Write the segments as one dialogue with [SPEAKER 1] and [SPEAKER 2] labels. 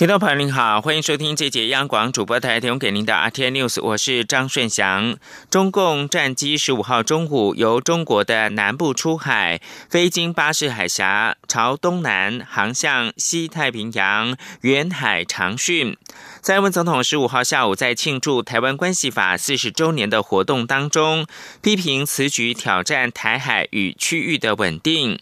[SPEAKER 1] 听众朋友您好，欢迎收听这节央广主播台提供给您的 RTI News，我是张顺祥。中共战机十五号中午由中国的南部出海，飞经巴士海峡，朝东南航向西太平洋远海长训。蔡英文总统十五号下午在庆祝台湾关系法四十周年的活动当中，批评此举挑战台海与区域的稳定。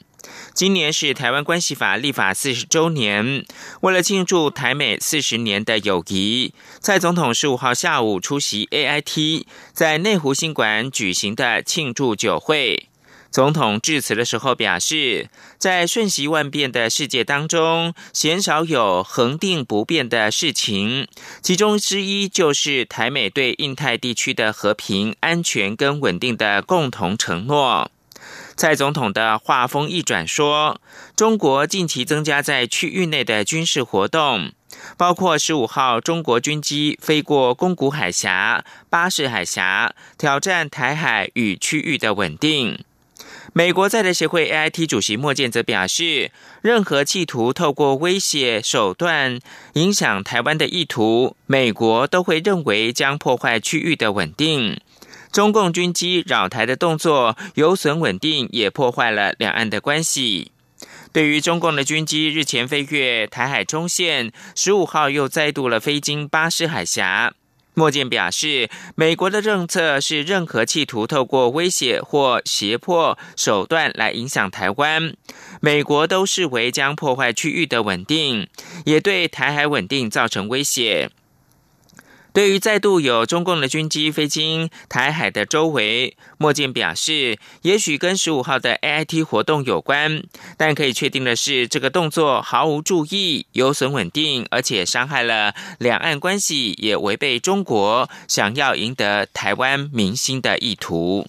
[SPEAKER 1] 今年是台湾关系法立法四十周年，为了庆祝台美四十年的友谊，蔡总统十五号下午出席 AIT 在内湖新馆举行的庆祝酒会。总统致辞的时候表示，在瞬息万变的世界当中，鲜少有恒定不变的事情，其中之一就是台美对印太地区的和平、安全跟稳定的共同承诺。蔡总统的话锋一转说，中国近期增加在区域内的军事活动，包括十五号中国军机飞过宫古海峡、巴士海峡，挑战台海与区域的稳定。美国在台协会 AIT 主席莫健则表示，任何企图透过威胁手段影响台湾的意图，美国都会认为将破坏区域的稳定。中共军机扰台的动作有损稳定，也破坏了两岸的关系。对于中共的军机日前飞越台海中线，十五号又再度了飞经巴士海峡，莫健表示，美国的政策是任何企图透过威胁或胁迫手段来影响台湾，美国都视为将破坏区域的稳定，也对台海稳定造成威胁。对于再度有中共的军机飞经台海的周围，莫健表示，也许跟十五号的 AIT 活动有关，但可以确定的是，这个动作毫无注意，有损稳定，而且伤害了两岸关系，也违背中国想要赢得台湾民心的意图。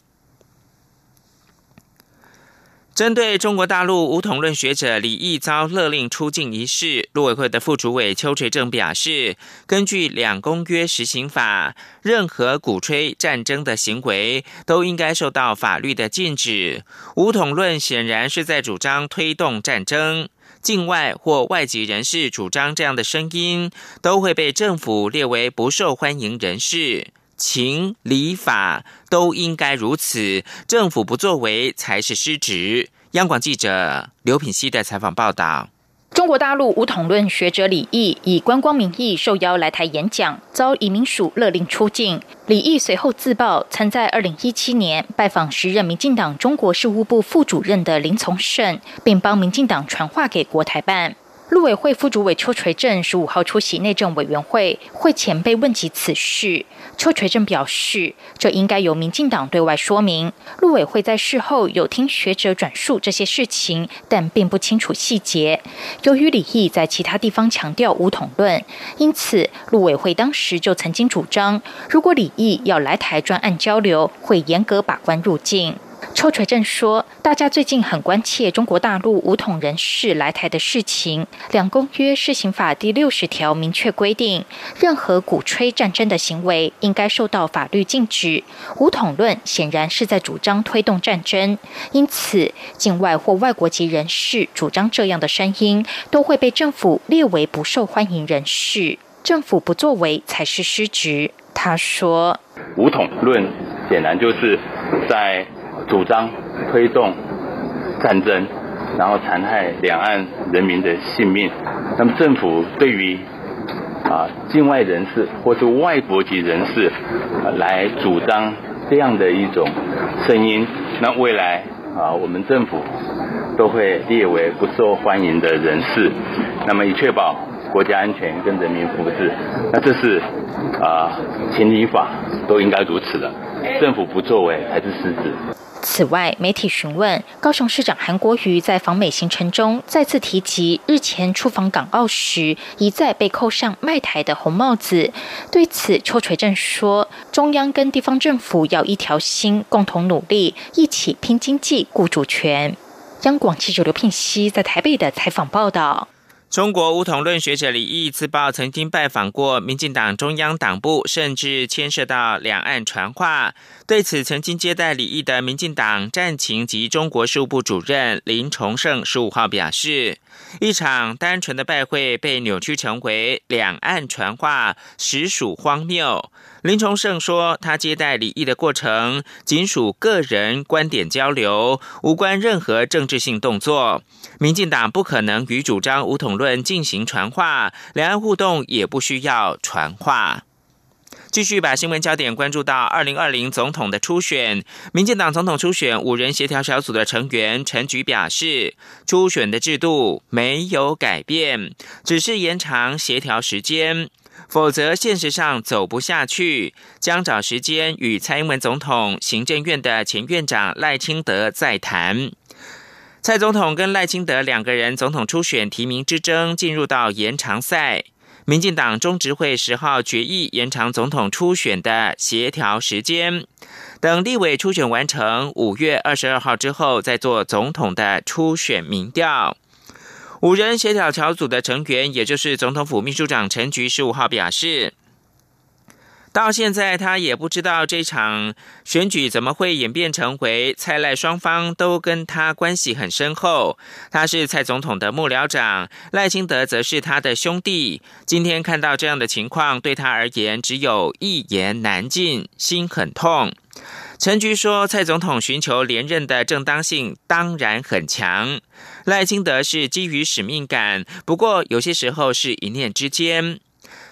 [SPEAKER 1] 针对中国大陆武统论学者李毅遭勒令出境一事，陆委会的副主委邱垂正表示，根据两公约实行法，任何鼓吹战争的行为都应该受到法律的禁止。武统论显然是在主张推动战争，境外或外籍人士主张这样的声音，都会被政府列为不受欢迎人士。情理法都应该如此，政府不作为才是失职。央广记者刘品熙的采访报道：
[SPEAKER 2] 中国大陆武统论学者李毅以观光名义受邀来台演讲，遭移民署勒令出境。李毅随后自曝，曾在二零一七年拜访时任民进党中国事务部副主任的林从胜，并帮民进党传话给国台办。陆委会副主委邱垂正十五号出席内政委员会会前被问及此事，邱垂正表示，这应该由民进党对外说明。陆委会在事后有听学者转述这些事情，但并不清楚细节。由于李毅在其他地方强调武统论，因此陆委会当时就曾经主张，如果李毅要来台专案交流，会严格把关入境。邱垂正说：“大家最近很关切中国大陆武统人士来台的事情。两公约施行法第六十条明确规定，任何鼓吹战争的行为应该受到法律禁止。武统论显然是在主张推动战争，因此境外或外国籍人士主张这样的声音，都会被政府列为不受欢迎人士。政府不作为才是失职。”他说：“武统论显然就是在。”主张推动战争，然后残害两岸人民的性命。那么政府对于啊境外人士或是外国籍人士来主张这样的一种声音，那未来啊我们政府都会列为不受欢迎的人士。那么以确保国家安全跟人民福祉，那这是啊情理法都应该如此的。政府不作为才是失职。此外，媒体询问高雄市长韩国瑜在访美行程中再次提及日前出访港澳时一再被扣上卖台的红帽子。对此，邱垂正说：“中央跟地方政府要一条心，共同努力，一起拼经济、顾主权。”央广记者刘聘熙在台北的采访报道。
[SPEAKER 1] 中国梧桐论学者李毅自曝曾经拜访过民进党中央党部，甚至牵涉到两岸传话。对此，曾经接待李毅的民进党战情及中国事务部主任林崇胜十五号表示，一场单纯的拜会被扭曲成为两岸传话，实属荒谬。林崇盛说：“他接待李毅的过程仅属个人观点交流，无关任何政治性动作。民进党不可能与主张武统论进行传话，两岸互动也不需要传话。”继续把新闻焦点关注到二零二零总统的初选，民进党总统初选五人协调小组的成员陈菊表示，初选的制度没有改变，只是延长协调时间。否则，现实上走不下去，将找时间与蔡英文总统、行政院的前院长赖清德再谈。蔡总统跟赖清德两个人总统初选提名之争进入到延长赛，民进党中执会十号决议延长总统初选的协调时间，等立委初选完成，五月二十二号之后再做总统的初选民调。五人协调小组的成员，也就是总统府秘书长陈菊，十五号表示，到现在他也不知道这场选举怎么会演变成为蔡赖双方都跟他关系很深厚。他是蔡总统的幕僚长，赖清德则是他的兄弟。今天看到这样的情况，对他而言只有一言难尽，心很痛。陈菊说：“蔡总统寻求连任的正当性当然很强，赖清德是基于使命感，不过有些时候是一念之间。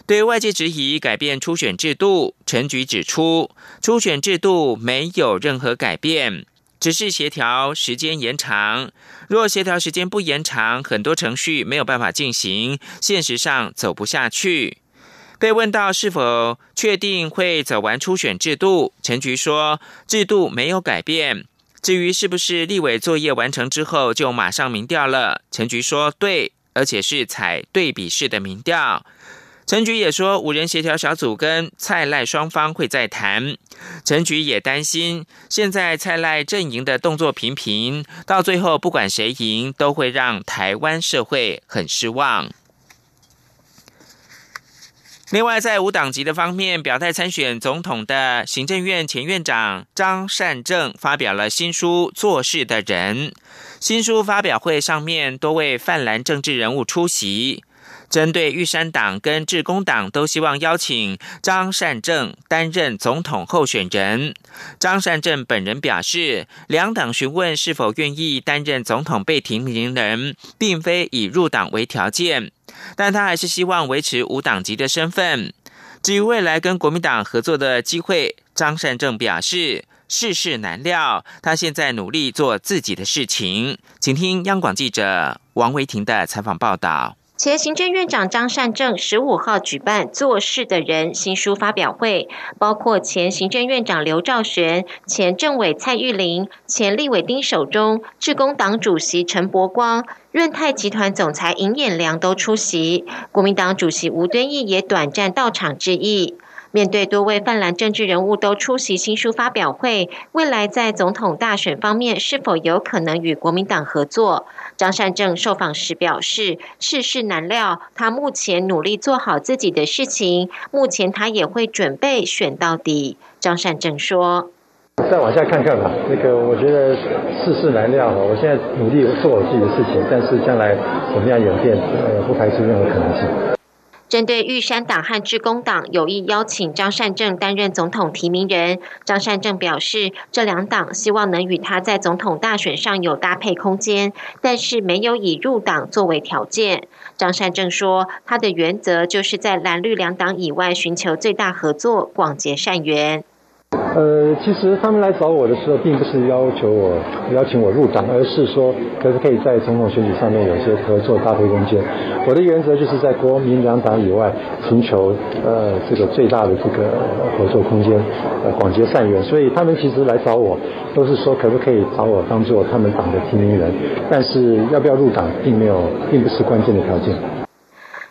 [SPEAKER 1] 对外界质疑改变初选制度，陈菊指出，初选制度没有任何改变，只是协调时间延长。若协调时间不延长，很多程序没有办法进行，现实上走不下去。”被问到是否确定会走完初选制度，陈菊说制度没有改变。至于是不是立委作业完成之后就马上民调了，陈菊说对，而且是采对比式的民调。陈菊也说五人协调小组跟蔡赖双方会再谈。陈菊也担心现在蔡赖阵营的动作频频，到最后不管谁赢，都会让台湾社会很失望。另外，在无党籍的方面，表态参选总统的行政院前院长张善政发表了新书《做事的人》。新书发表会上面，多位泛蓝政治人物出席。针对玉山党跟致公党都希望邀请张善政担任总统候选人。张善政本人表示，两党询问是否愿意担任总统被提名人，并非以入党为条件，但他还是希望维持无党籍的身份。至于未来跟国民党合作的机会，张善政表示世事难料，他现在努力做自己的事情。请听央广记者王维婷的采访报道。
[SPEAKER 3] 前行政院长张善政十五号举办《做事的人》新书发表会，包括前行政院长刘兆玄、前政委蔡玉林、前立委丁守中、致公党主席陈伯光、润泰集团总裁尹衍良都出席，国民党主席吴敦义也短暂到场致意。面对多位泛蓝政治人物都出席新书发表会，未来在总统大选方面是否有可能与国民党合作？张善政受访时表示：“世事难料，他目前努力做好自己的事情，目前他也会准备选到底。”张善政说：“再往下看看吧，那个我觉得世事难料，我现在努力做我自己的事情，但是将来怎么样演变，呃，不排除任何可能性。”针对玉山党和致公党有意邀请张善政担任总统提名人，张善政表示，这两党希望能与他在总统大选上有搭配空间，但是没有以入党作为条件。张善政说，他的原则就是在蓝绿两党以外寻求最大合作，广结善缘。呃，其实他们来找我的时候，并不是要求我邀请我入党，而是说可不可以在总统选举上面有些合作搭配空间。我的原则就是在国民两党以外寻求呃这个最大的这个合作空间，呃广结善缘。所以他们其实来找我，都是说可不可以找我当做他们党的提名人，但是要不要入党，并没有，并不是关键的条件。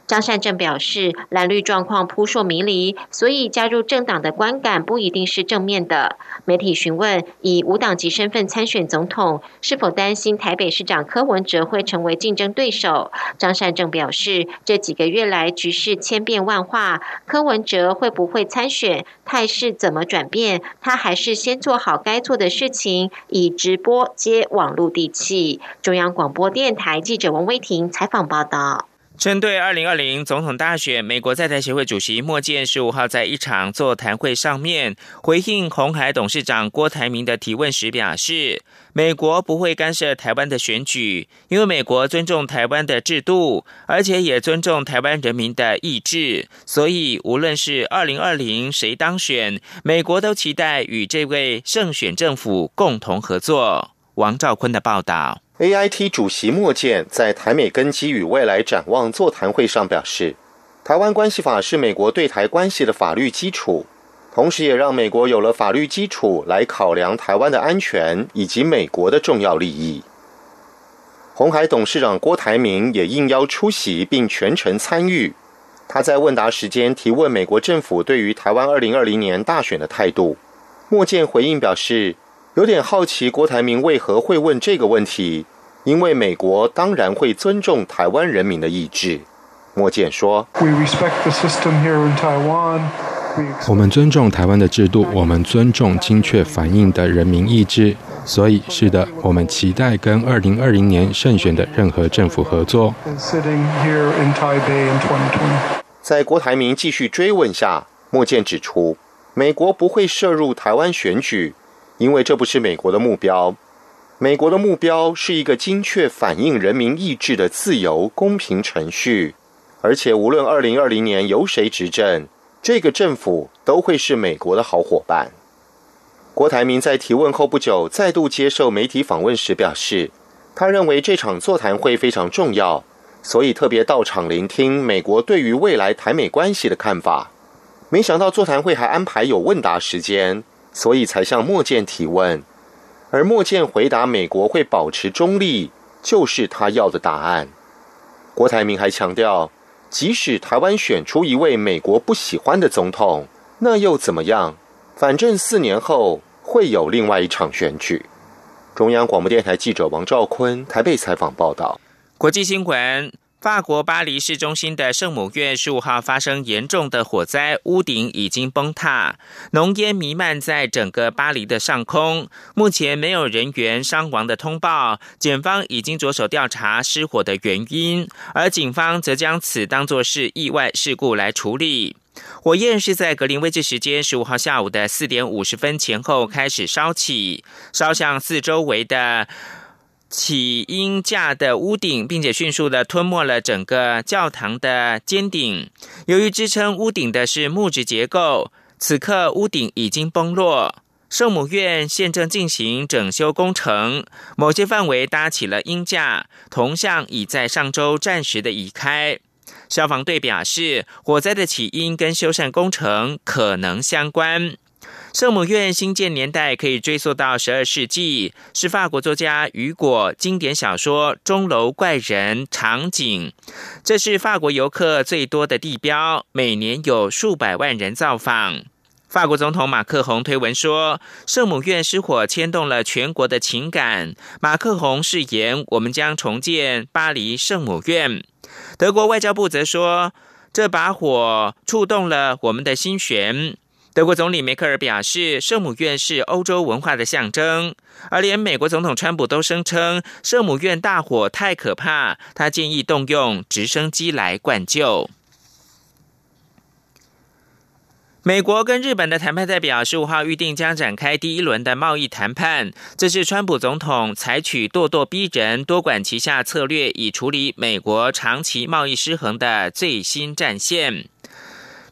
[SPEAKER 4] 张善政表示，蓝绿状况扑朔迷离，所以加入政党的观感不一定是正面的。媒体询问以无党籍身份参选总统，是否担心台北市长柯文哲会成为竞争对手？张善政表示，这几个月来局势千变万化，柯文哲会不会参选，态势怎么转变，他还是先做好该做的事情，以直播接网络地气。中央广播电台记者王威婷采访报道。
[SPEAKER 1] 针对二零二零总统大选，美国在台协会主席莫健十五号在一场座谈会上面回应红海董事长郭台铭的提问时表示，美国不会干涉台湾的选举，因为美国尊重台湾的制度，而且也尊重台湾人民的意志，所以无论是二零二零谁当选，美国都期待与这位胜选政府共同合作。王兆坤的报道。
[SPEAKER 5] A I T 主席莫健在台美根基与未来展望座谈会上表示，台湾关系法是美国对台关系的法律基础，同时也让美国有了法律基础来考量台湾的安全以及美国的重要利益。红海董事长郭台铭也应邀出席并全程参与。他在问答时间提问美国政府对于台湾二零二零年大选的态度，莫健回应表示。有点好奇，郭台铭为何会问这个问题？因为美国当然会尊重台湾人民的意志。莫健说：“
[SPEAKER 6] 我们尊重台湾的制度，我们尊重精确反映的人民意志。所以，是的，我们期待跟二零二零年胜选的任何政府合作。”
[SPEAKER 5] 在郭台铭继续追问下，莫健指出，美国不会涉入台湾选举。因为这不是美国的目标，美国的目标是一个精确反映人民意志的自由公平程序，而且无论二零二零年由谁执政，这个政府都会是美国的好伙伴。郭台铭在提问后不久再度接受媒体访问时表示，他认为这场座谈会非常重要，所以特别到场聆听美国对于未来台美关系的看法。没想到座谈会还安排有问答时间。所以才向莫健提问，而莫健回答：“美国会保持中立，就是他要的答案。”郭台铭还强调，即使台湾选出一位美国不喜欢的总统，那又怎么样？反正四年后会有另外一场选举。中央广播电台记者王兆坤台北采访报道。
[SPEAKER 1] 国际新闻。法国巴黎市中心的圣母院十五号发生严重的火灾，屋顶已经崩塌，浓烟弥漫在整个巴黎的上空。目前没有人员伤亡的通报，检方已经着手调查失火的原因，而警方则将此当作是意外事故来处理。火焰是在格林威治时间十五号下午的四点五十分前后开始烧起，烧向四周围的。起因架的屋顶，并且迅速的吞没了整个教堂的尖顶。由于支撑屋顶的是木质结构，此刻屋顶已经崩落。圣母院现正进行整修工程，某些范围搭起了鹰架，铜像已在上周暂时的移开。消防队表示，火灾的起因跟修缮工程可能相关。圣母院兴建年代可以追溯到十二世纪，是法国作家雨果经典小说《钟楼怪人》场景。这是法国游客最多的地标，每年有数百万人造访。法国总统马克宏推文说：“圣母院失火牵动了全国的情感。”马克宏誓言：“我们将重建巴黎圣母院。”德国外交部则说：“这把火触动了我们的心弦。”德国总理梅克尔表示，圣母院是欧洲文化的象征，而连美国总统川普都声称圣母院大火太可怕，他建议动用直升机来灌救。美国跟日本的谈判代表十五号预定将展开第一轮的贸易谈判，这是川普总统采取咄咄逼人、多管齐下策略，以处理美国长期贸易失衡的最新战线。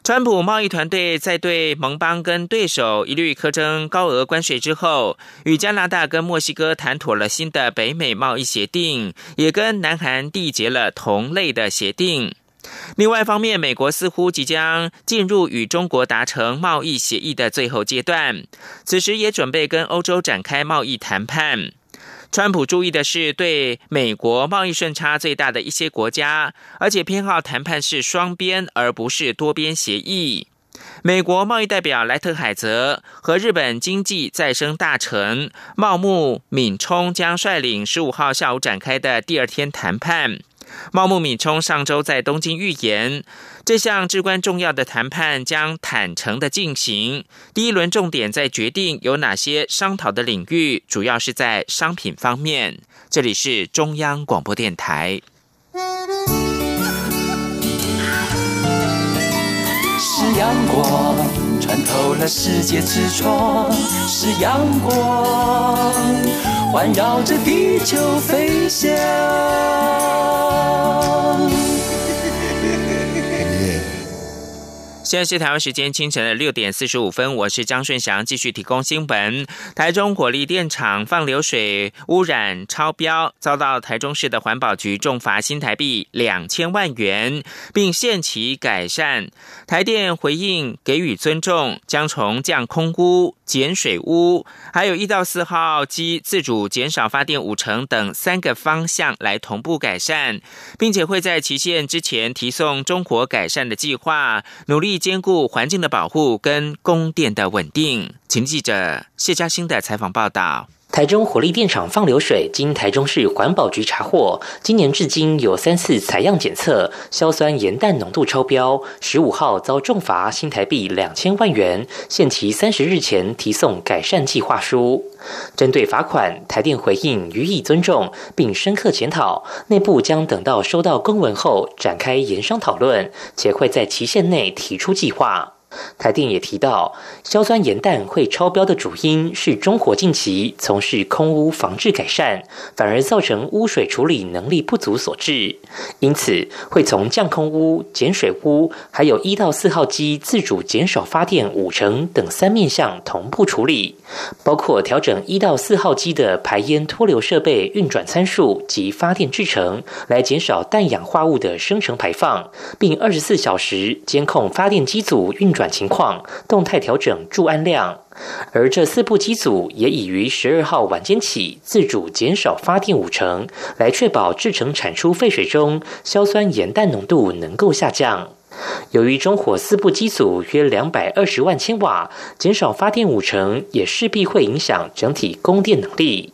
[SPEAKER 1] 川普贸易团队在对盟邦跟对手一律苛征高额关税之后，与加拿大跟墨西哥谈妥了新的北美贸易协定，也跟南韩缔结了同类的协定。另外一方面，美国似乎即将进入与中国达成贸易协议的最后阶段，此时也准备跟欧洲展开贸易谈判。川普注意的是对美国贸易顺差最大的一些国家，而且偏好谈判是双边而不是多边协议。美国贸易代表莱特海泽和日本经济再生大臣茂木敏充将率领十五号下午展开的第二天谈判。茂木敏充上周在东京预言，这项至关重要的谈判将坦诚的进行。第一轮重点在决定有哪些商讨的领域，主要是在商品方面。这里是中央广播电台。是阳光穿透了世界之窗，是阳光环绕着地球飞翔。现在是台湾时间清晨的六点四十五分，我是张顺祥，继续提供新闻。台中火力电厂放流水污染超标，遭到台中市的环保局重罚新台币两千万元，并限期改善。台电回应给予尊重，将从降空污、减水污，还有一到四号机自主减少发电五成等三个方向来同步改善，并且会在期限之前提送中国改善的计划，努力。兼顾环境的保护跟供电的稳定，请记者谢嘉欣的采访报道。
[SPEAKER 7] 台中火力电厂放流水，经台中市环保局查获，今年至今有三次采样检测，硝酸盐氮浓度超标。十五号遭重罚新台币两千万元，限期三十日前提送改善计划书。针对罚款，台电回应予以尊重，并深刻检讨，内部将等到收到公文后展开研商讨论，且会在期限内提出计划。台电也提到，硝酸盐氮会超标的主因是中火近期从事空污防治改善，反而造成污水处理能力不足所致。因此，会从降空污、减水污，还有一到四号机自主减少发电五成等三面向同步处理，包括调整一到四号机的排烟脱硫设备运转参数及发电制程，来减少氮氧化物的生成排放，并二十四小时监控发电机组运转。情况动态调整注氨量，而这四部机组也已于十二号晚间起自主减少发电五成，来确保制成产出废水中硝酸盐氮浓度能够下降。由于中火四部机组约两百二十万千瓦，减少发电五成，也势必会影响整体供电能力。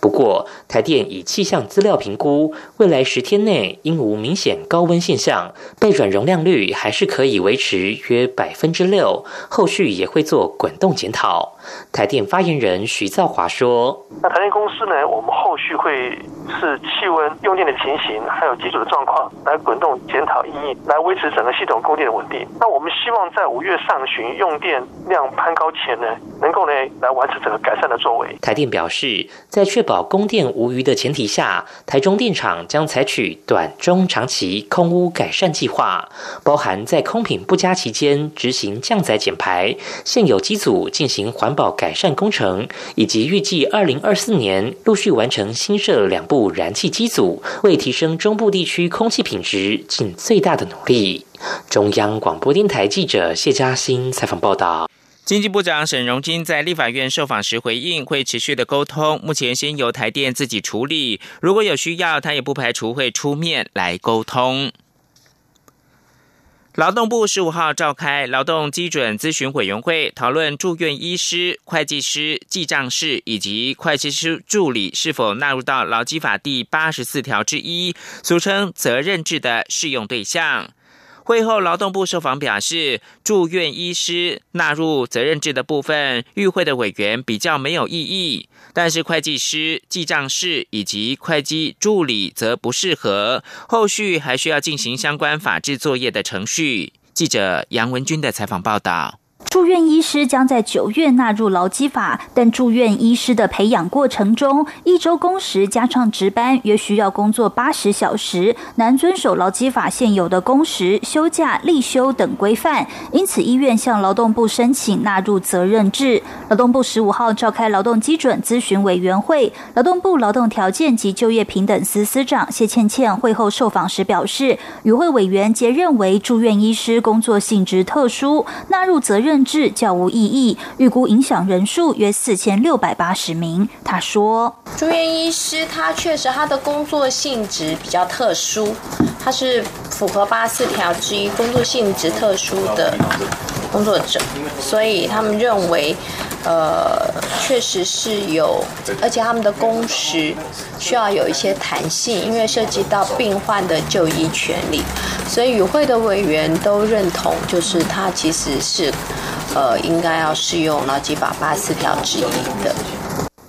[SPEAKER 7] 不过，台电以气象资料评估，未来十天内应无明显高温现象，备转容量率还是可以维持约百分之六。后续也会做滚动检讨。台电发言人徐兆华说：“那台电公司呢？我们后续会是气温、用电的情形，还有机组的状况，来滚动检讨意义，来维持整个系统供电的稳定。那我们希望在五月上旬用电量攀高前呢，能够呢来完成整个改善的作为。”台电表示，在确保供电无虞的前提下，台中电厂将采取短、中、长期空污改善计划，包含在空品不佳期间执行降载减排，现有机组进行环。保改善工程，以及预计二零二四年陆续完成新设两部燃气机组，为提升中部地区空气品质尽最大的努力。中央广播电台记者谢嘉欣采访报道。
[SPEAKER 1] 经济部长沈荣金在立法院受访时回应，会持续的沟通，目前先由台电自己处理，如果有需要，他也不排除会出面来沟通。劳动部十五号召开劳动基准咨询委员会，讨论住院医师、会计师、记账师以及会计师助理是否纳入到劳基法第八十四条之一，俗称责任制的适用对象。会后，劳动部受访表示，住院医师纳入责任制的部分，与会的委员比较没有异议。但是，会计师、记账师以及会计助理则不适合，后续还需要进行相关法制作业的程序。记者杨文军的采访报道。
[SPEAKER 8] 住院医师将在九月纳入劳基法，但住院医师的培养过程中，一周工时加上值班，约需要工作八十小时，难遵守劳基法现有的工时、休假、例休等规范。因此，医院向劳动部申请纳入责任制。劳动部十五号召开劳动基准咨询委员会，劳动部劳动条件及就业平等司司长谢倩倩会后受访时表示，与会委员皆认为住院医师工作性质特殊，纳入责任。任制较无意义，预估影响人数约四千六百八十名。他说：“
[SPEAKER 9] 住院医师他确实他的工作性质比较特殊，他是符合八四条之一工作性质特殊的工作者，所以他们认为。”呃，确实是有，而且他们的工时需要有一些弹性，因为涉及到病患的就医权利，所以与会的委员都认同，就是他其实是，呃，应该要适用劳基法八四条之一的。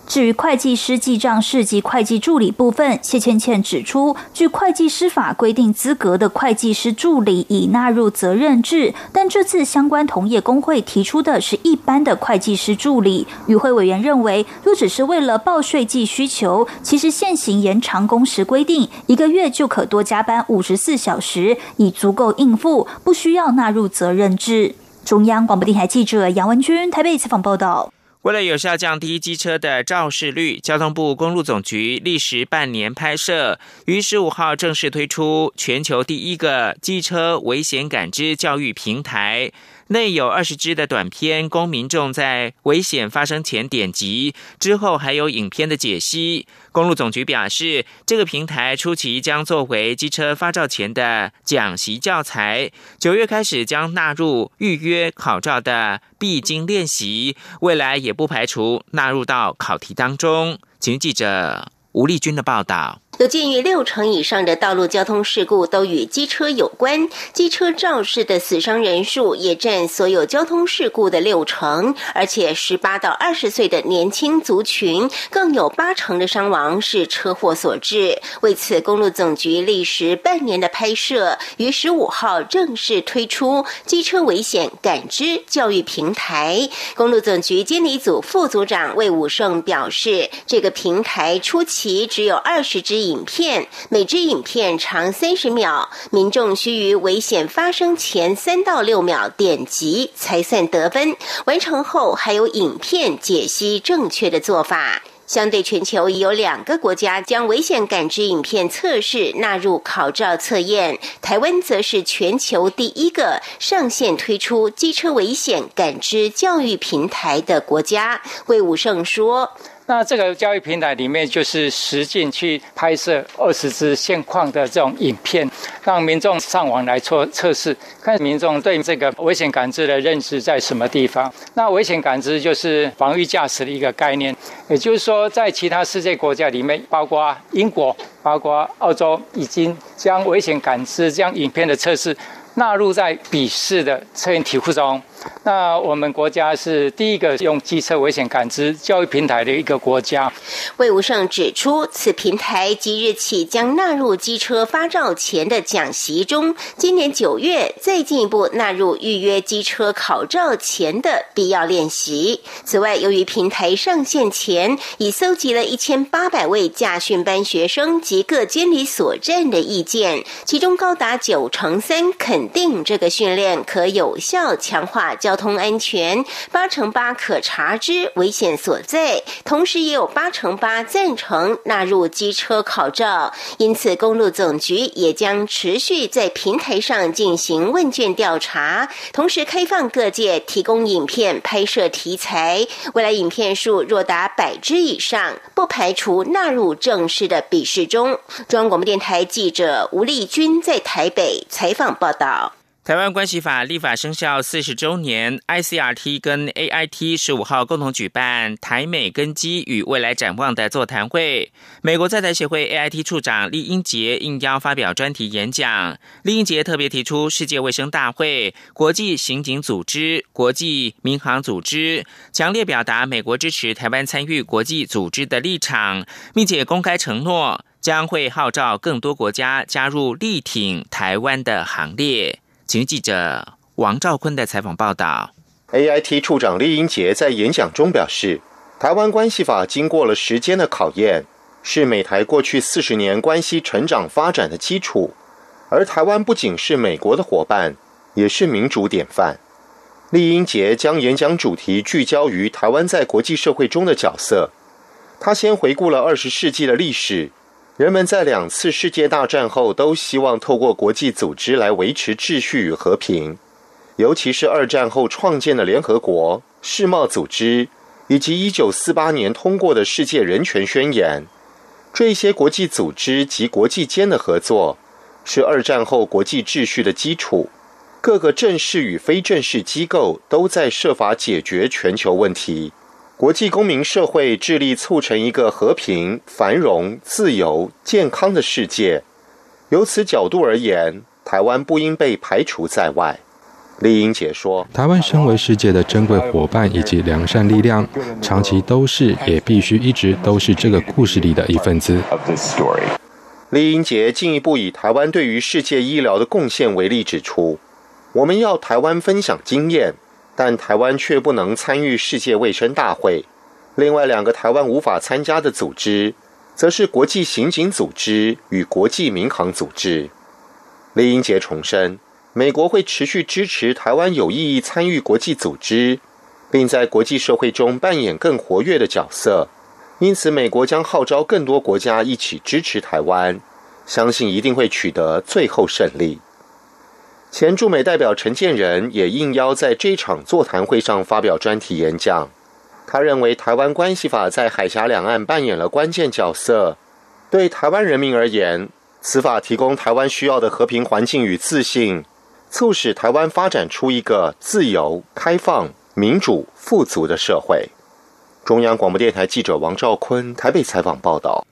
[SPEAKER 8] 至于会计师记账室及会计助理部分，谢倩倩指出，据会计师法规定资格的会计师助理已纳入责任制，但这次相关同业工会提出的是一般的会计师助理。与会委员认为，若只是为了报税季需求，其实现行延长工时规定，一个月就可多加班五十四小时，已足够应付，不需要纳入责任制。中央广播电台记者杨文君台北采访报道。
[SPEAKER 1] 为了有效降低机车的肇事率，交通部公路总局历时半年拍摄，于十五号正式推出全球第一个机车危险感知教育平台。内有二十支的短片，供民众在危险发生前点击，之后还有影片的解析。公路总局表示，这个平台初期将作为机车发照前的讲习教材，九月开始将纳入预约考照的必经练习，未来也不排除纳入到考题当中。请记者吴丽君的报道。
[SPEAKER 4] 有鉴于六成以上的道路交通事故都与机车有关，机车肇事的死伤人数也占所有交通事故的六成，而且十八到二十岁的年轻族群更有八成的伤亡是车祸所致。为此，公路总局历时半年的拍摄，于十五号正式推出机车危险感知教育平台。公路总局监理组副组长魏武胜表示，这个平台初期只有二十只。影片每支影片长三十秒，民众需于危险发生前三到六秒点击才算得分。完成后还有影片解析正确的做法。相对全球已有两个国家将危险感知影片测试纳入考照测验，台湾则是全球第一个上线推出机车危险感知教育平台的国家。魏武胜说。
[SPEAKER 10] 那这个交易平台里面就是实境去拍摄二十支现况的这种影片，让民众上网来做测试，看民众对这个危险感知的认知在什么地方。那危险感知就是防御驾驶的一个概念，也就是说，在其他世界国家里面，包括英国、包括澳洲，已经将危险感知这样影片的测试纳入在笔试的测验题库中。那我们国家是第一个用机车危险感知教育平台的一个国家。
[SPEAKER 4] 魏无胜指出，此平台即日起将纳入机车发照前的讲习中，今年九月再进一步纳入预约机车考照前的必要练习。此外，由于平台上线前已搜集了一千八百位驾训班学生及各监理所站的意见，其中高达九成三肯定这个训练可有效强化。交通安全八成八可查知危险所在，同时也有八成八赞成纳入机车考照。因此，公路总局也将持续在平台上进行问卷调查，同时开放各界提供影片拍摄题材。未来影片数若达百支以上，不排除纳入正式的笔试中。中央广播电台记者吴丽君在台北采访报道。
[SPEAKER 1] 台湾关系法立法生效四十周年，ICRT 跟 AIT 十五号共同举办台美根基与未来展望的座谈会。美国在台协会 AIT 处长厉英杰应邀发表专题演讲。厉英杰特别提出世界卫生大会、国际刑警组织、国际民航组织，强烈表达美国支持台湾参与国际组织的立场，并且公开承诺将会号召更多国家加入力挺台湾的行列。请记者王兆坤的采访报道。
[SPEAKER 5] AIT 处长厉英杰在演讲中表示，台湾关系法经过了时间的考验，是美台过去四十年关系成长发展的基础。而台湾不仅是美国的伙伴，也是民主典范。厉英杰将演讲主题聚焦于台湾在国际社会中的角色。他先回顾了二十世纪的历史。人们在两次世界大战后都希望透过国际组织来维持秩序与和平，尤其是二战后创建的联合国、世贸组织，以及一九四八年通过的世界人权宣言。这些国际组织及国际间的合作，是二战后国际秩序的基础。各个正式与非正式机构都在设法解决全球问题。国际公民社会致力促成一个和平、繁荣、自由、健康的世界。由此角度而言，台湾不应被排除在外。丽英姐说：“
[SPEAKER 6] 台湾身为世界的珍贵伙伴以及良善力量，长期都是，也必须一直都是这个故事里的一份子。”
[SPEAKER 5] 丽英杰进一步以台湾对于世界医疗的贡献为例，指出：“我们要台湾分享经验，但台湾却不能参与世界卫生大会。另外两个台湾无法参加的组织，则是国际刑警组织与国际民航组织。”李英杰重申。美国会持续支持台湾有意义参与国际组织，并在国际社会中扮演更活跃的角色。因此，美国将号召更多国家一起支持台湾，相信一定会取得最后胜利。前驻美代表陈建仁也应邀在这场座谈会上发表专题演讲。他认为，台湾关系法在海峡两岸扮演了关键角色。对台湾人民而言，此法提供台湾需要的和平环境与自信。促使台湾发展出一个自由、开放、民主、富足的社会。中央广播电台记者王兆坤台北采访报道。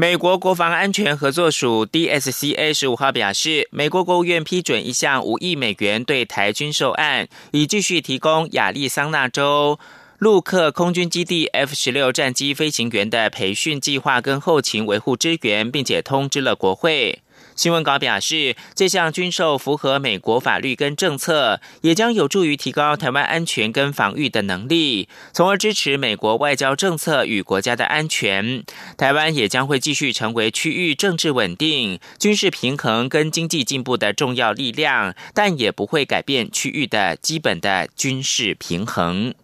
[SPEAKER 1] 美国国防安全合作署 （DSCA） 十五号表示，美国国务院批准一项五亿美元对台军售案，以继续提供亚利桑那州陆克空军基地 F 十六战机飞行员的培训计划跟后勤维护支援，并且通知了国会。新闻稿表示，这项军售符合美国法律跟政策，也将有助于提高台湾安全跟防御的能力，从而支持美国外交政策与国家的安全。台湾也将会继续成为区域政治稳定、军事平衡跟经济进步的重要力量，但也不会改变区域的基本的军事平衡。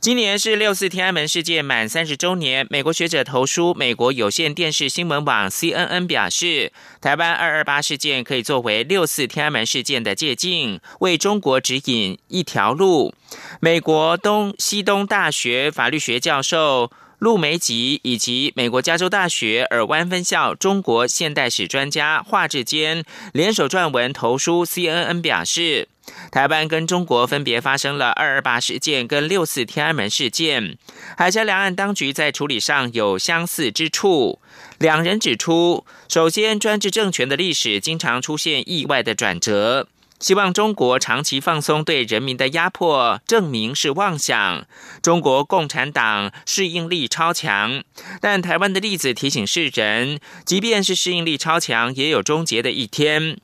[SPEAKER 1] 今年是六四天安门事件满三十周年，美国学者投书美国有线电视新闻网 CNN 表示，台湾二二八事件可以作为六四天安门事件的借鉴，为中国指引一条路。美国东西东大学法律学教授。陆梅吉以及美国加州大学尔湾分校中国现代史专家华志坚联手撰文投书 CNN 表示，台湾跟中国分别发生了二二八事件跟六四天安门事件，海峡两岸当局在处理上有相似之处。两人指出，首先专制政权的历史经常出现意外的转折。希望中国长期放松对人民的压迫，证明是妄想。中国共产党适应力超强，但台湾的例子提醒世人，即便是适应力超强，也有终结的一天。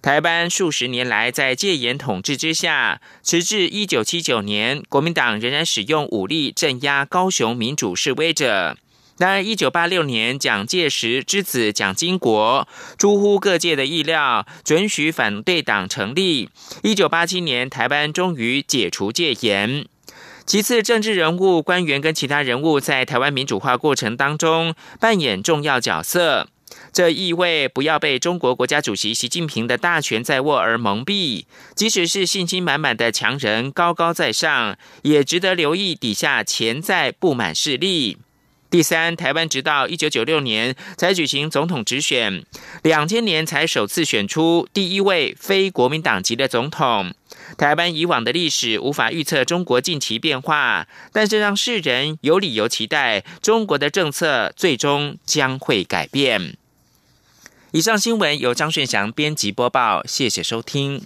[SPEAKER 1] 台湾数十年来在戒严统治之下，直至一九七九年，国民党仍然使用武力镇压高雄民主示威者。然而，一九八六年，蒋介石之子蒋经国出乎各界的意料，准许反对党成立。一九八七年，台湾终于解除戒严。其次，政治人物、官员跟其他人物在台湾民主化过程当中扮演重要角色，这意味不要被中国国家主席习近平的大权在握而蒙蔽。即使是信心满满的强人高高在上，也值得留意底下潜在不满势力。第三，台湾直到一九九六年才举行总统直选，两千年才首次选出第一位非国民党籍的总统。台湾以往的历史无法预测中国近期变化，但是让世人有理由期待中国的政策最终将会改变。以上新闻由张顺祥编辑播报，谢谢收听。